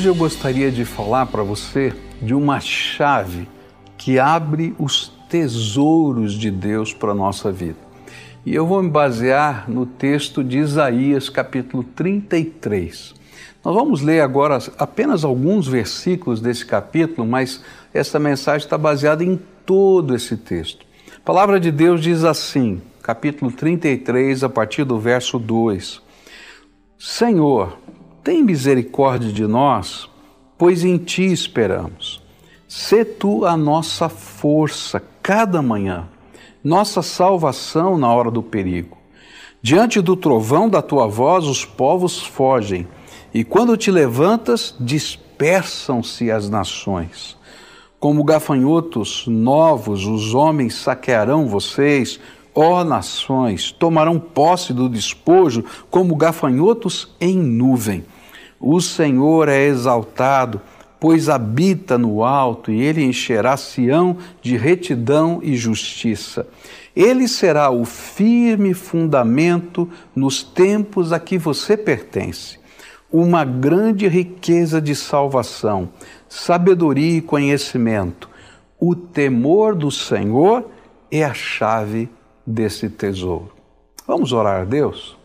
Hoje eu gostaria de falar para você de uma chave que abre os tesouros de Deus para a nossa vida. E eu vou me basear no texto de Isaías, capítulo 33. Nós vamos ler agora apenas alguns versículos desse capítulo, mas essa mensagem está baseada em todo esse texto. A palavra de Deus diz assim, capítulo 33, a partir do verso 2: Senhor, tem misericórdia de nós, pois em ti esperamos. Sê tu a nossa força cada manhã, nossa salvação na hora do perigo. Diante do trovão da tua voz, os povos fogem, e quando te levantas, dispersam-se as nações. Como gafanhotos novos, os homens saquearão vocês, ó nações, tomarão posse do despojo como gafanhotos em nuvem. O Senhor é exaltado, pois habita no alto, e ele encherá Sião de retidão e justiça. Ele será o firme fundamento nos tempos a que você pertence. Uma grande riqueza de salvação, sabedoria e conhecimento. O temor do Senhor é a chave desse tesouro. Vamos orar a Deus?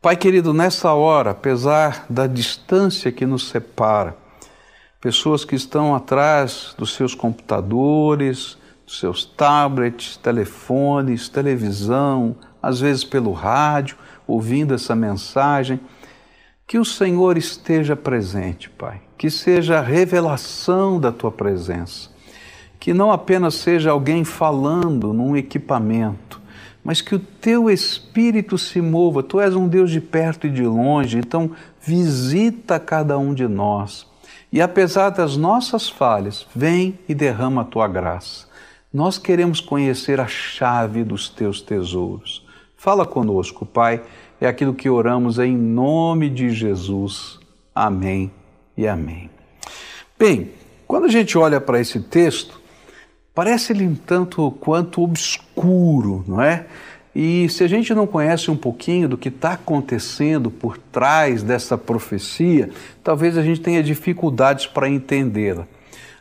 Pai querido, nessa hora, apesar da distância que nos separa, pessoas que estão atrás dos seus computadores, dos seus tablets, telefones, televisão, às vezes pelo rádio, ouvindo essa mensagem, que o Senhor esteja presente, Pai, que seja a revelação da tua presença, que não apenas seja alguém falando num equipamento, mas que o teu espírito se mova. Tu és um Deus de perto e de longe, então visita cada um de nós. E apesar das nossas falhas, vem e derrama a tua graça. Nós queremos conhecer a chave dos teus tesouros. Fala conosco, Pai. É aquilo que oramos em nome de Jesus. Amém e amém. Bem, quando a gente olha para esse texto, parece-lhe um tanto quanto obscuro, não é? E se a gente não conhece um pouquinho do que está acontecendo por trás dessa profecia, talvez a gente tenha dificuldades para entendê-la.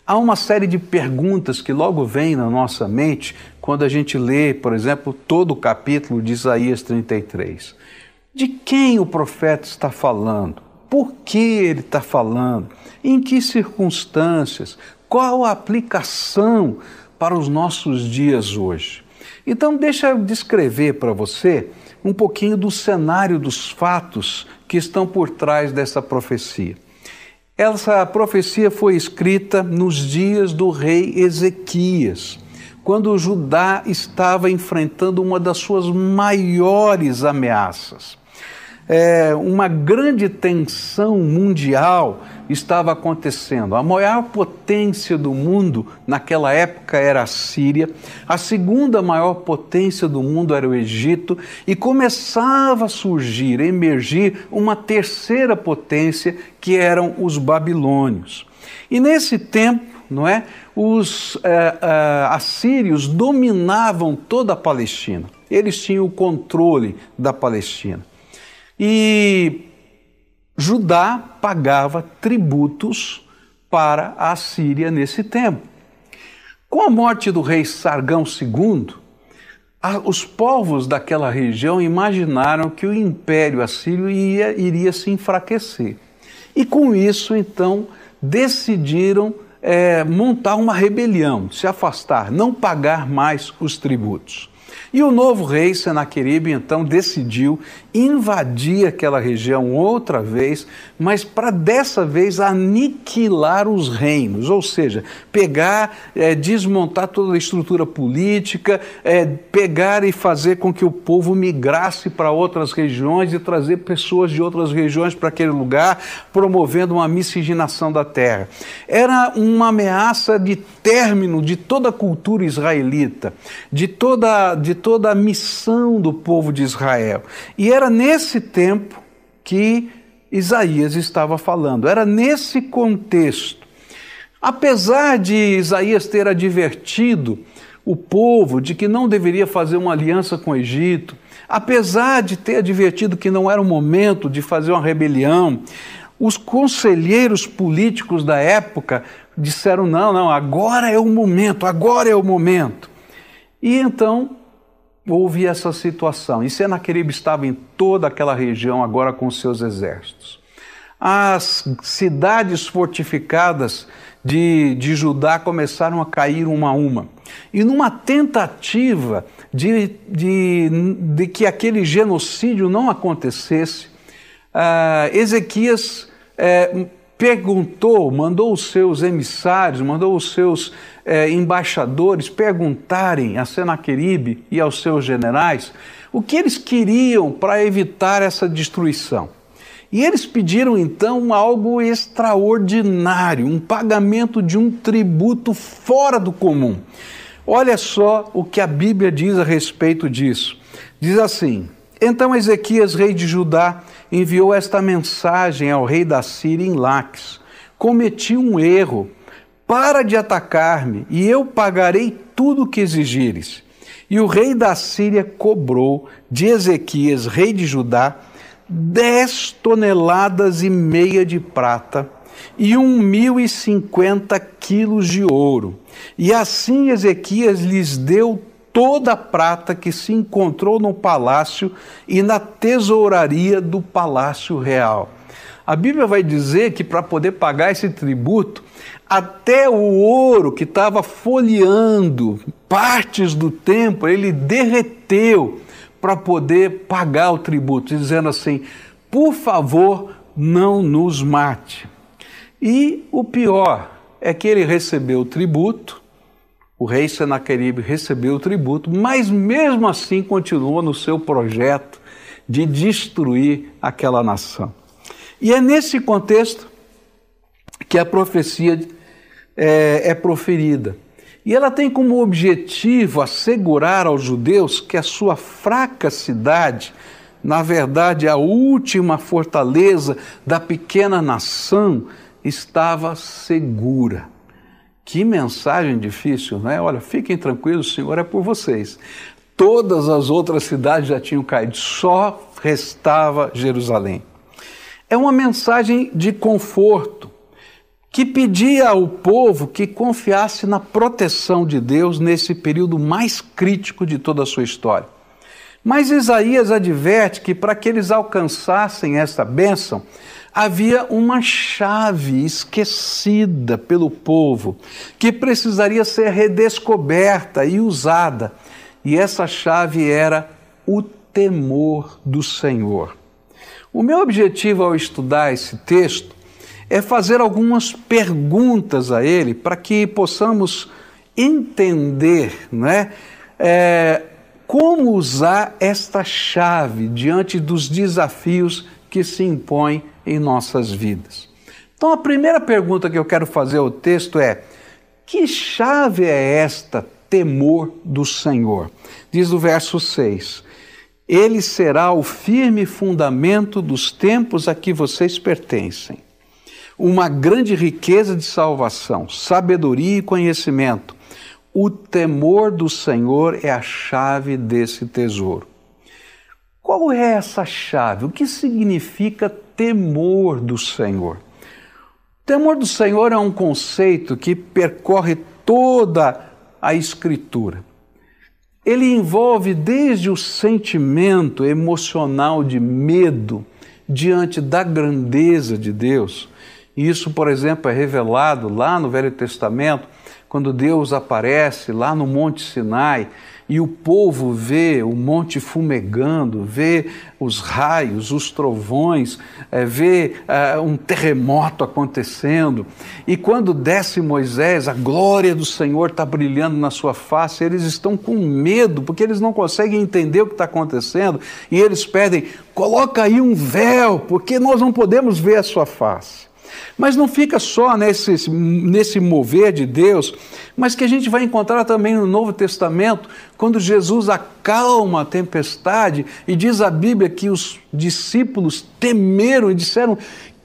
Há uma série de perguntas que logo vem na nossa mente quando a gente lê, por exemplo, todo o capítulo de Isaías 33. De quem o profeta está falando? Por que ele está falando? Em que circunstâncias? Qual a aplicação para os nossos dias hoje. Então, deixa eu descrever para você um pouquinho do cenário dos fatos que estão por trás dessa profecia. Essa profecia foi escrita nos dias do rei Ezequias, quando Judá estava enfrentando uma das suas maiores ameaças é, uma grande tensão mundial estava acontecendo. A maior potência do mundo naquela época era a Síria, a segunda maior potência do mundo era o Egito, e começava a surgir, emergir uma terceira potência que eram os babilônios. E nesse tempo, não é? Os é, é, assírios dominavam toda a Palestina. Eles tinham o controle da Palestina. E Judá pagava tributos para a Síria nesse tempo. Com a morte do rei Sargão II, os povos daquela região imaginaram que o império assírio ia, iria se enfraquecer. E com isso, então, decidiram é, montar uma rebelião, se afastar, não pagar mais os tributos. E o novo rei Senaqueribe então decidiu invadir aquela região outra vez, mas para dessa vez aniquilar os reinos, ou seja, pegar, é, desmontar toda a estrutura política, é, pegar e fazer com que o povo migrasse para outras regiões e trazer pessoas de outras regiões para aquele lugar, promovendo uma miscigenação da terra. Era uma ameaça de término de toda a cultura israelita, de toda, de toda a missão do povo de Israel. E era nesse tempo que Isaías estava falando, era nesse contexto. Apesar de Isaías ter advertido o povo de que não deveria fazer uma aliança com o Egito, apesar de ter advertido que não era o momento de fazer uma rebelião, os conselheiros políticos da época disseram: não, não, agora é o momento, agora é o momento. E então houve essa situação. E Senaqueribe estava em toda aquela região agora com seus exércitos. As cidades fortificadas de, de Judá começaram a cair uma a uma. E numa tentativa de, de, de que aquele genocídio não acontecesse, uh, Ezequias uh, perguntou, mandou os seus emissários, mandou os seus uh, embaixadores perguntarem a Senaqueribe e aos seus generais o que eles queriam para evitar essa destruição. E eles pediram então algo extraordinário, um pagamento de um tributo fora do comum. Olha só o que a Bíblia diz a respeito disso. Diz assim: Então Ezequias, rei de Judá, enviou esta mensagem ao rei da Síria em Laques: Cometi um erro. Para de atacar-me, e eu pagarei tudo o que exigires. E o rei da Síria cobrou de Ezequias, rei de Judá, dez toneladas e meia de prata e um mil e cinquenta quilos de ouro. E assim Ezequias lhes deu toda a prata que se encontrou no palácio e na tesouraria do palácio real. A Bíblia vai dizer que para poder pagar esse tributo, até o ouro que estava folheando partes do templo, ele derreteu para poder pagar o tributo, dizendo assim: por favor, não nos mate. E o pior é que ele recebeu o tributo, o rei Senaqueribe recebeu o tributo, mas mesmo assim continua no seu projeto de destruir aquela nação. E é nesse contexto que a profecia é, é proferida. E ela tem como objetivo assegurar aos judeus que a sua fraca cidade, na verdade a última fortaleza da pequena nação, estava segura. Que mensagem difícil, não é? Olha, fiquem tranquilos, o Senhor é por vocês. Todas as outras cidades já tinham caído, só restava Jerusalém. É uma mensagem de conforto, que pedia ao povo que confiasse na proteção de Deus nesse período mais crítico de toda a sua história. Mas Isaías adverte que para que eles alcançassem essa bênção, havia uma chave esquecida pelo povo que precisaria ser redescoberta e usada. E essa chave era o temor do Senhor. O meu objetivo ao estudar esse texto é fazer algumas perguntas a ele para que possamos entender né, é, como usar esta chave diante dos desafios que se impõem em nossas vidas. Então, a primeira pergunta que eu quero fazer ao texto é: que chave é esta temor do Senhor? Diz o verso 6. Ele será o firme fundamento dos tempos a que vocês pertencem uma grande riqueza de salvação, sabedoria e conhecimento. O temor do Senhor é a chave desse tesouro. Qual é essa chave? O que significa temor do Senhor? Temor do Senhor é um conceito que percorre toda a Escritura. Ele envolve desde o sentimento emocional de medo diante da grandeza de Deus, isso, por exemplo, é revelado lá no Velho Testamento, quando Deus aparece lá no Monte Sinai e o povo vê o monte fumegando, vê os raios, os trovões, é, vê é, um terremoto acontecendo. E quando desce Moisés, a glória do Senhor está brilhando na sua face, eles estão com medo, porque eles não conseguem entender o que está acontecendo, e eles pedem: coloca aí um véu, porque nós não podemos ver a sua face. Mas não fica só nesse, nesse mover de Deus, mas que a gente vai encontrar também no Novo Testamento, quando Jesus acalma a tempestade e diz a Bíblia que os discípulos temeram e disseram: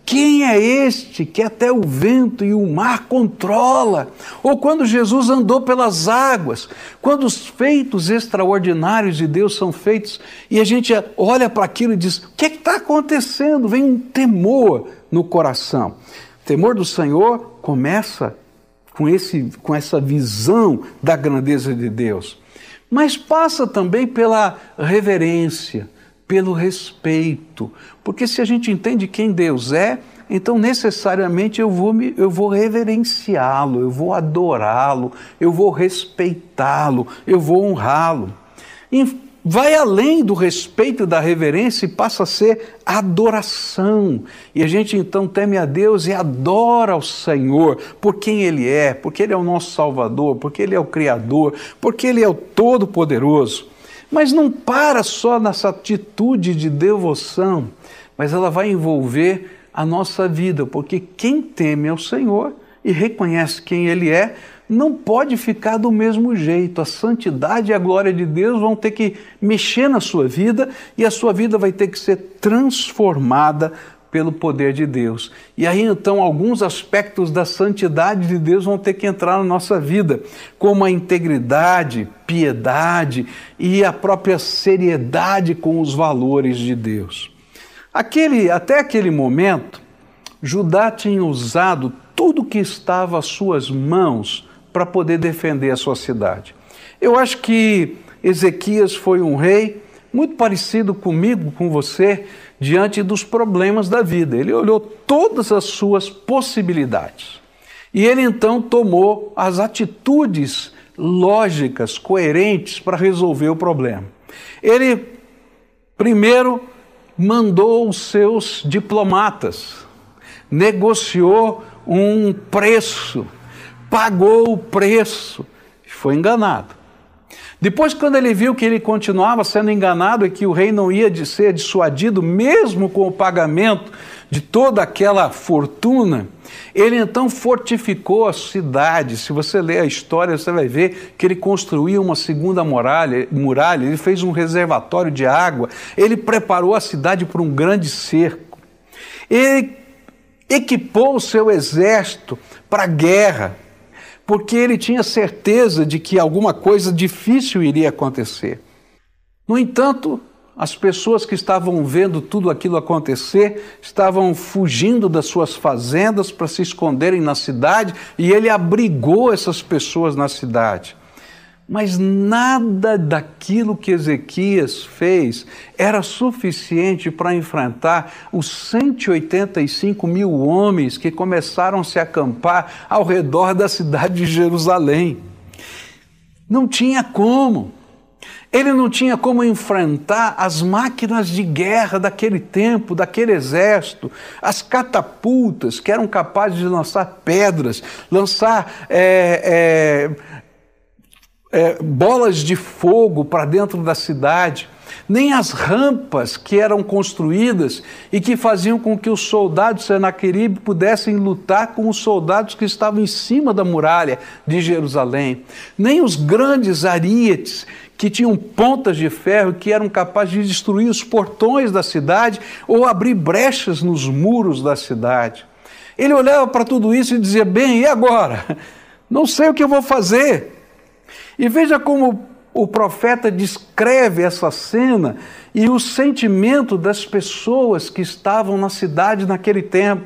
quem é este que até o vento e o mar controla? Ou quando Jesus andou pelas águas, quando os feitos extraordinários de Deus são feitos e a gente olha para aquilo e diz: o que é está acontecendo? Vem um temor no coração. O temor do Senhor começa com, esse, com essa visão da grandeza de Deus, mas passa também pela reverência pelo respeito. Porque se a gente entende quem Deus é, então necessariamente eu vou, me, eu vou reverenciá-lo, eu vou adorá-lo, eu vou respeitá-lo, eu vou honrá-lo. Vai além do respeito e da reverência e passa a ser adoração. E a gente então teme a Deus e adora ao Senhor por quem Ele é, porque Ele é o nosso Salvador, porque Ele é o Criador, porque Ele é o Todo-Poderoso. Mas não para só nessa atitude de devoção, mas ela vai envolver a nossa vida, porque quem teme ao Senhor e reconhece quem Ele é, não pode ficar do mesmo jeito. A santidade e a glória de Deus vão ter que mexer na sua vida e a sua vida vai ter que ser transformada pelo poder de Deus. E aí então alguns aspectos da santidade de Deus vão ter que entrar na nossa vida, como a integridade, piedade e a própria seriedade com os valores de Deus. Aquele, até aquele momento, Judá tinha usado tudo que estava às suas mãos para poder defender a sua cidade. Eu acho que Ezequias foi um rei muito parecido comigo, com você, diante dos problemas da vida. Ele olhou todas as suas possibilidades. E ele então tomou as atitudes lógicas, coerentes para resolver o problema. Ele primeiro mandou os seus diplomatas, negociou um preço, pagou o preço e foi enganado. Depois, quando ele viu que ele continuava sendo enganado e que o rei não ia de ser dissuadido, mesmo com o pagamento de toda aquela fortuna, ele então fortificou a cidade. Se você ler a história, você vai ver que ele construiu uma segunda muralha, muralha ele fez um reservatório de água, ele preparou a cidade para um grande cerco. Ele equipou o seu exército para a guerra porque ele tinha certeza de que alguma coisa difícil iria acontecer. No entanto, as pessoas que estavam vendo tudo aquilo acontecer estavam fugindo das suas fazendas para se esconderem na cidade e ele abrigou essas pessoas na cidade. Mas nada daquilo que Ezequias fez era suficiente para enfrentar os 185 mil homens que começaram a se acampar ao redor da cidade de Jerusalém. Não tinha como. Ele não tinha como enfrentar as máquinas de guerra daquele tempo, daquele exército, as catapultas que eram capazes de lançar pedras, lançar é, é, é, bolas de fogo para dentro da cidade, nem as rampas que eram construídas e que faziam com que os soldados de Senaqueribe pudessem lutar com os soldados que estavam em cima da muralha de Jerusalém, nem os grandes arietes que tinham pontas de ferro que eram capazes de destruir os portões da cidade ou abrir brechas nos muros da cidade. Ele olhava para tudo isso e dizia: Bem, e agora? Não sei o que eu vou fazer. E veja como o profeta descreve essa cena e o sentimento das pessoas que estavam na cidade naquele tempo.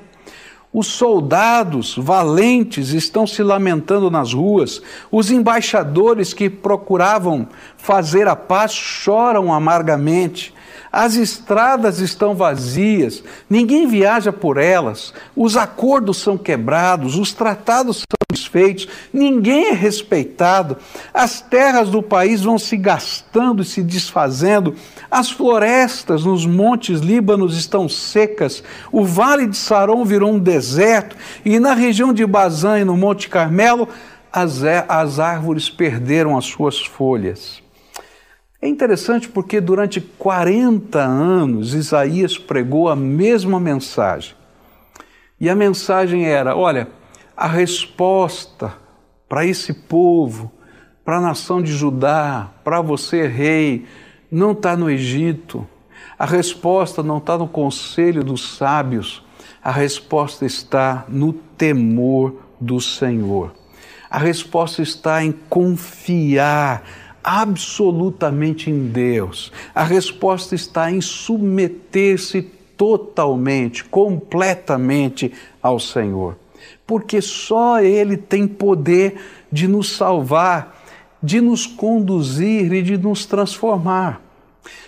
Os soldados valentes estão se lamentando nas ruas, os embaixadores que procuravam fazer a paz choram amargamente, as estradas estão vazias, ninguém viaja por elas, os acordos são quebrados, os tratados são desfeitos, ninguém é respeitado, as terras do país vão se gastando e se desfazendo, as florestas nos montes Líbanos estão secas, o vale de Saron virou um deserto, e na região de Bazã e no Monte Carmelo, as, as árvores perderam as suas folhas. É interessante porque durante 40 anos Isaías pregou a mesma mensagem. E a mensagem era: olha, a resposta para esse povo, para a nação de Judá, para você, rei, não está no Egito. A resposta não está no conselho dos sábios. A resposta está no temor do Senhor. A resposta está em confiar absolutamente em Deus. A resposta está em submeter-se totalmente, completamente ao Senhor. Porque só Ele tem poder de nos salvar, de nos conduzir e de nos transformar.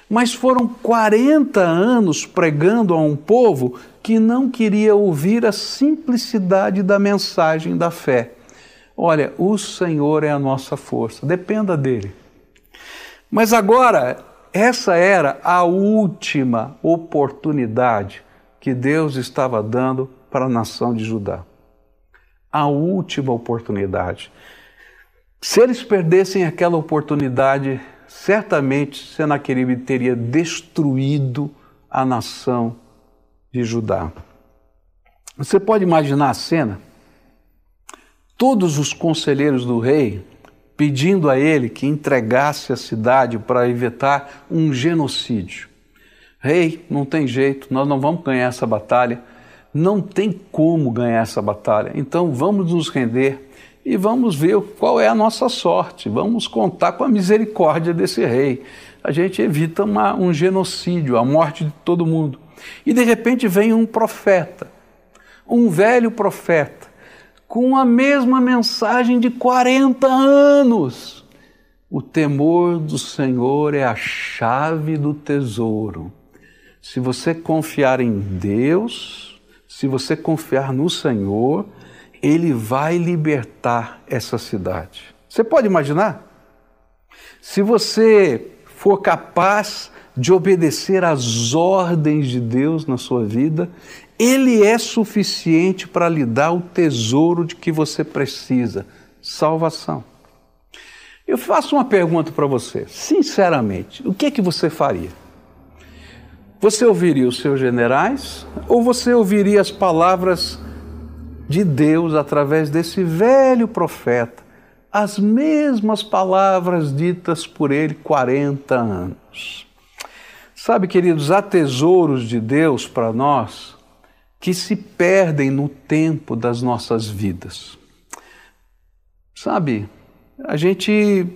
Mas foram 40 anos pregando a um povo que não queria ouvir a simplicidade da mensagem da fé. Olha, o Senhor é a nossa força, dependa dele. Mas agora, essa era a última oportunidade que Deus estava dando para a nação de Judá. A última oportunidade. Se eles perdessem aquela oportunidade, certamente Senaqueribe teria destruído a nação de Judá. Você pode imaginar a cena? Todos os conselheiros do rei pedindo a ele que entregasse a cidade para evitar um genocídio. Rei, não tem jeito, nós não vamos ganhar essa batalha, não tem como ganhar essa batalha, então vamos nos render e vamos ver qual é a nossa sorte, vamos contar com a misericórdia desse rei. A gente evita uma, um genocídio, a morte de todo mundo. E de repente vem um profeta, um velho profeta, com a mesma mensagem de 40 anos. O temor do Senhor é a chave do tesouro. Se você confiar em Deus, se você confiar no Senhor, Ele vai libertar essa cidade. Você pode imaginar? Se você for capaz de obedecer às ordens de Deus na sua vida, ele é suficiente para lhe dar o tesouro de que você precisa: salvação. Eu faço uma pergunta para você, sinceramente: o que é que você faria? Você ouviria os seus generais ou você ouviria as palavras de Deus através desse velho profeta, as mesmas palavras ditas por ele 40 anos? Sabe, queridos, há tesouros de Deus para nós que se perdem no tempo das nossas vidas. Sabe, a gente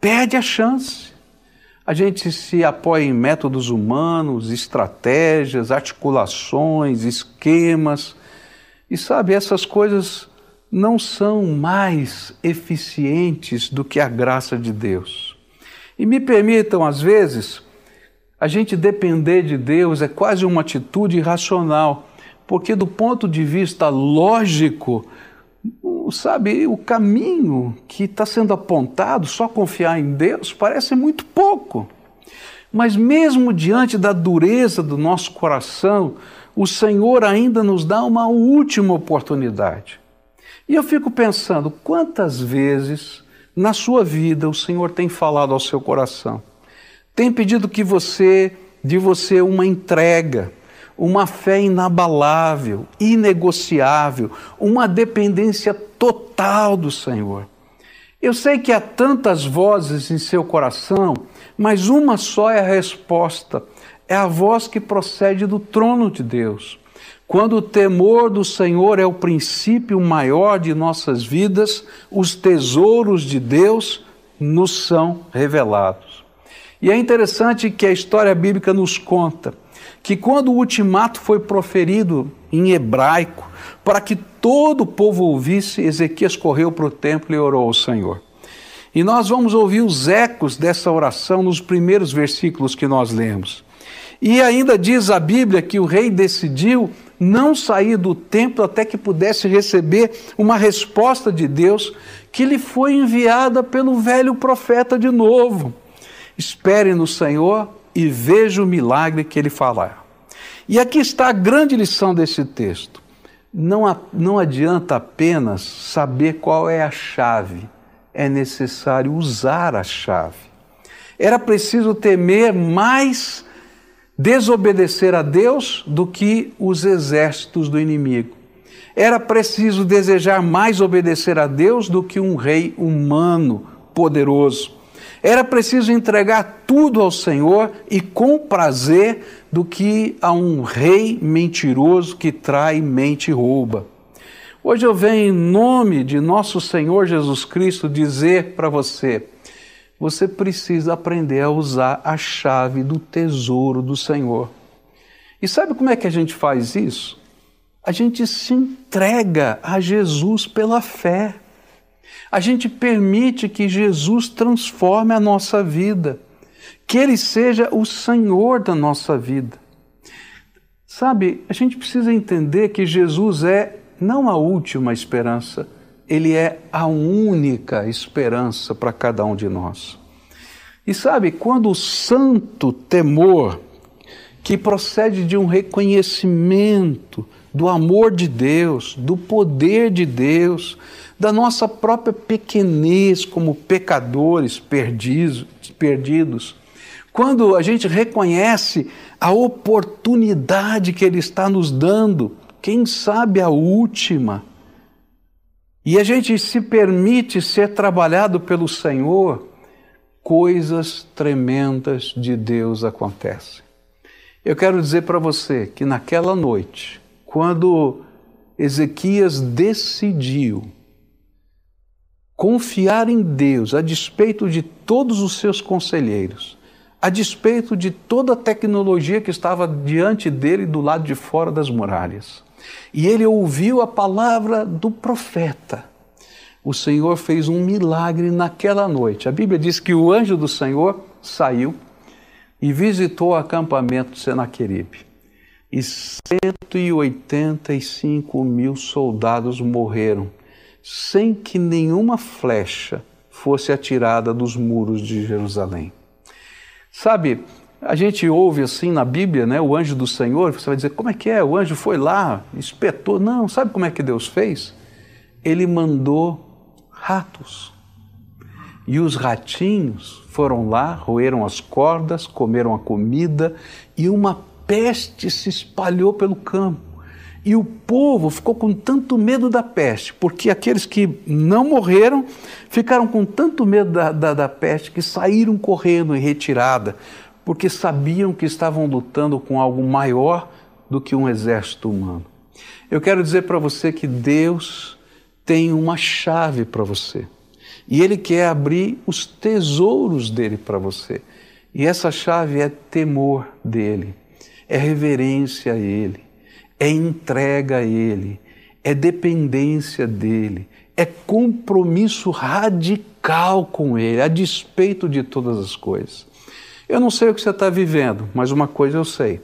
perde a chance. A gente se apoia em métodos humanos, estratégias, articulações, esquemas. E sabe, essas coisas não são mais eficientes do que a graça de Deus. E me permitam, às vezes, a gente depender de Deus é quase uma atitude irracional porque do ponto de vista lógico, sabe, o caminho que está sendo apontado, só confiar em Deus, parece muito pouco. Mas mesmo diante da dureza do nosso coração, o Senhor ainda nos dá uma última oportunidade. E eu fico pensando, quantas vezes na sua vida o Senhor tem falado ao seu coração? Tem pedido que você de você uma entrega, uma fé inabalável, inegociável, uma dependência total do Senhor. Eu sei que há tantas vozes em seu coração, mas uma só é a resposta. É a voz que procede do trono de Deus. Quando o temor do Senhor é o princípio maior de nossas vidas, os tesouros de Deus nos são revelados. E é interessante que a história bíblica nos conta que quando o ultimato foi proferido em hebraico, para que todo o povo ouvisse, Ezequias correu para o templo e orou ao Senhor. E nós vamos ouvir os ecos dessa oração nos primeiros versículos que nós lemos. E ainda diz a Bíblia que o rei decidiu não sair do templo até que pudesse receber uma resposta de Deus que lhe foi enviada pelo velho profeta de novo. Espere no Senhor, e veja o milagre que ele falar. E aqui está a grande lição desse texto. Não, não adianta apenas saber qual é a chave, é necessário usar a chave. Era preciso temer mais desobedecer a Deus do que os exércitos do inimigo. Era preciso desejar mais obedecer a Deus do que um rei humano poderoso. Era preciso entregar tudo ao Senhor e com prazer do que a um rei mentiroso que trai, mente e rouba. Hoje eu venho em nome de nosso Senhor Jesus Cristo dizer para você: você precisa aprender a usar a chave do tesouro do Senhor. E sabe como é que a gente faz isso? A gente se entrega a Jesus pela fé. A gente permite que Jesus transforme a nossa vida, que Ele seja o Senhor da nossa vida. Sabe, a gente precisa entender que Jesus é não a última esperança, Ele é a única esperança para cada um de nós. E sabe, quando o santo temor, que procede de um reconhecimento do amor de Deus, do poder de Deus, da nossa própria pequenez como pecadores perdidos. Quando a gente reconhece a oportunidade que Ele está nos dando, quem sabe a última, e a gente se permite ser trabalhado pelo Senhor, coisas tremendas de Deus acontecem. Eu quero dizer para você que naquela noite, quando Ezequias decidiu confiar em Deus a despeito de todos os seus conselheiros, a despeito de toda a tecnologia que estava diante dele do lado de fora das muralhas. E ele ouviu a palavra do profeta. O Senhor fez um milagre naquela noite. A Bíblia diz que o anjo do Senhor saiu e visitou o acampamento de Senaqueribe. E 185 mil soldados morreram sem que nenhuma flecha fosse atirada dos muros de Jerusalém. Sabe, a gente ouve assim na Bíblia, né, o anjo do Senhor, você vai dizer, como é que é? O anjo foi lá, espetou. Não, sabe como é que Deus fez? Ele mandou ratos. E os ratinhos foram lá, roeram as cordas, comeram a comida e uma peste se espalhou pelo campo. E o povo ficou com tanto medo da peste, porque aqueles que não morreram ficaram com tanto medo da, da, da peste que saíram correndo em retirada, porque sabiam que estavam lutando com algo maior do que um exército humano. Eu quero dizer para você que Deus tem uma chave para você. E Ele quer abrir os tesouros dele para você. E essa chave é temor dele, é reverência a Ele é entrega a Ele, é dependência dele, é compromisso radical com Ele, a despeito de todas as coisas. Eu não sei o que você está vivendo, mas uma coisa eu sei: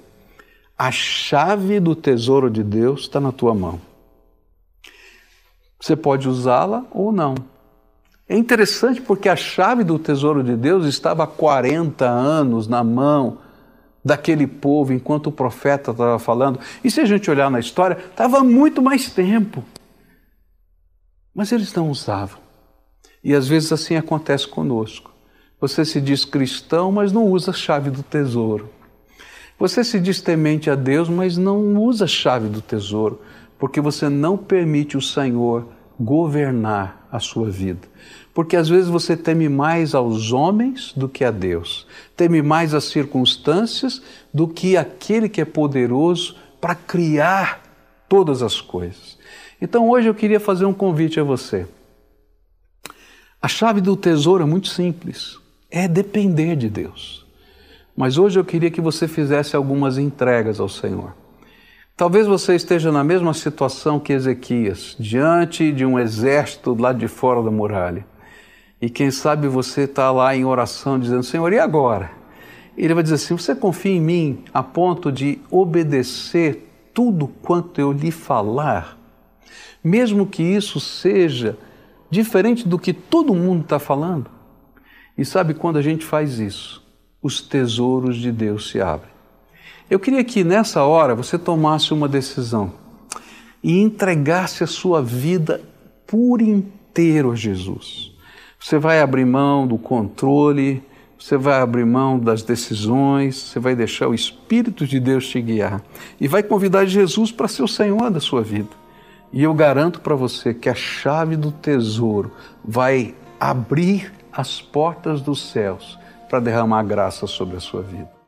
a chave do tesouro de Deus está na tua mão. Você pode usá-la ou não. É interessante porque a chave do tesouro de Deus estava há 40 anos na mão daquele povo enquanto o profeta estava falando. E se a gente olhar na história, estava muito mais tempo. Mas eles não usavam. E às vezes assim acontece conosco. Você se diz cristão, mas não usa a chave do tesouro. Você se diz temente a Deus, mas não usa a chave do tesouro, porque você não permite o Senhor governar a sua vida. Porque às vezes você teme mais aos homens do que a Deus, teme mais as circunstâncias do que aquele que é poderoso para criar todas as coisas. Então hoje eu queria fazer um convite a você. A chave do tesouro é muito simples, é depender de Deus. Mas hoje eu queria que você fizesse algumas entregas ao Senhor. Talvez você esteja na mesma situação que Ezequias, diante de um exército lá de fora da muralha. E quem sabe você está lá em oração dizendo: Senhor, e agora? Ele vai dizer assim: Você confia em mim a ponto de obedecer tudo quanto eu lhe falar, mesmo que isso seja diferente do que todo mundo está falando? E sabe quando a gente faz isso? Os tesouros de Deus se abrem. Eu queria que nessa hora você tomasse uma decisão e entregasse a sua vida por inteiro a Jesus. Você vai abrir mão do controle, você vai abrir mão das decisões, você vai deixar o Espírito de Deus te guiar e vai convidar Jesus para ser o Senhor da sua vida. E eu garanto para você que a chave do tesouro vai abrir as portas dos céus para derramar graça sobre a sua vida.